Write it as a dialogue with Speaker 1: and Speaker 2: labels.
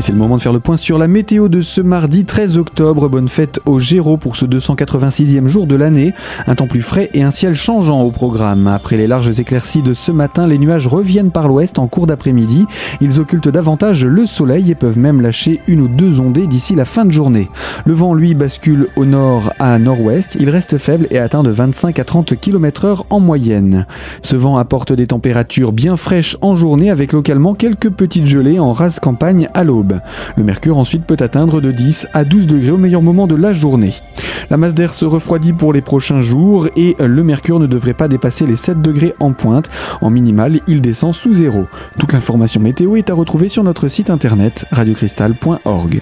Speaker 1: Et c'est le moment de faire le point sur la météo de ce mardi 13 octobre. Bonne fête au Géraud pour ce 286e jour de l'année. Un temps plus frais et un ciel changeant au programme. Après les larges éclaircies de ce matin, les nuages reviennent par l'ouest en cours d'après-midi. Ils occultent davantage le soleil et peuvent même lâcher une ou deux ondées d'ici la fin de journée. Le vent, lui, bascule au nord à nord-ouest. Il reste faible et atteint de 25 à 30 km heure en moyenne. Ce vent apporte des températures bien fraîches en journée avec localement quelques petites gelées en rase campagne à l'aube. Le mercure ensuite peut atteindre de 10 à 12 degrés au meilleur moment de la journée. La masse d'air se refroidit pour les prochains jours et le mercure ne devrait pas dépasser les 7 degrés en pointe. En minimal, il descend sous zéro. Toute l'information météo est à retrouver sur notre site internet radiocristal.org.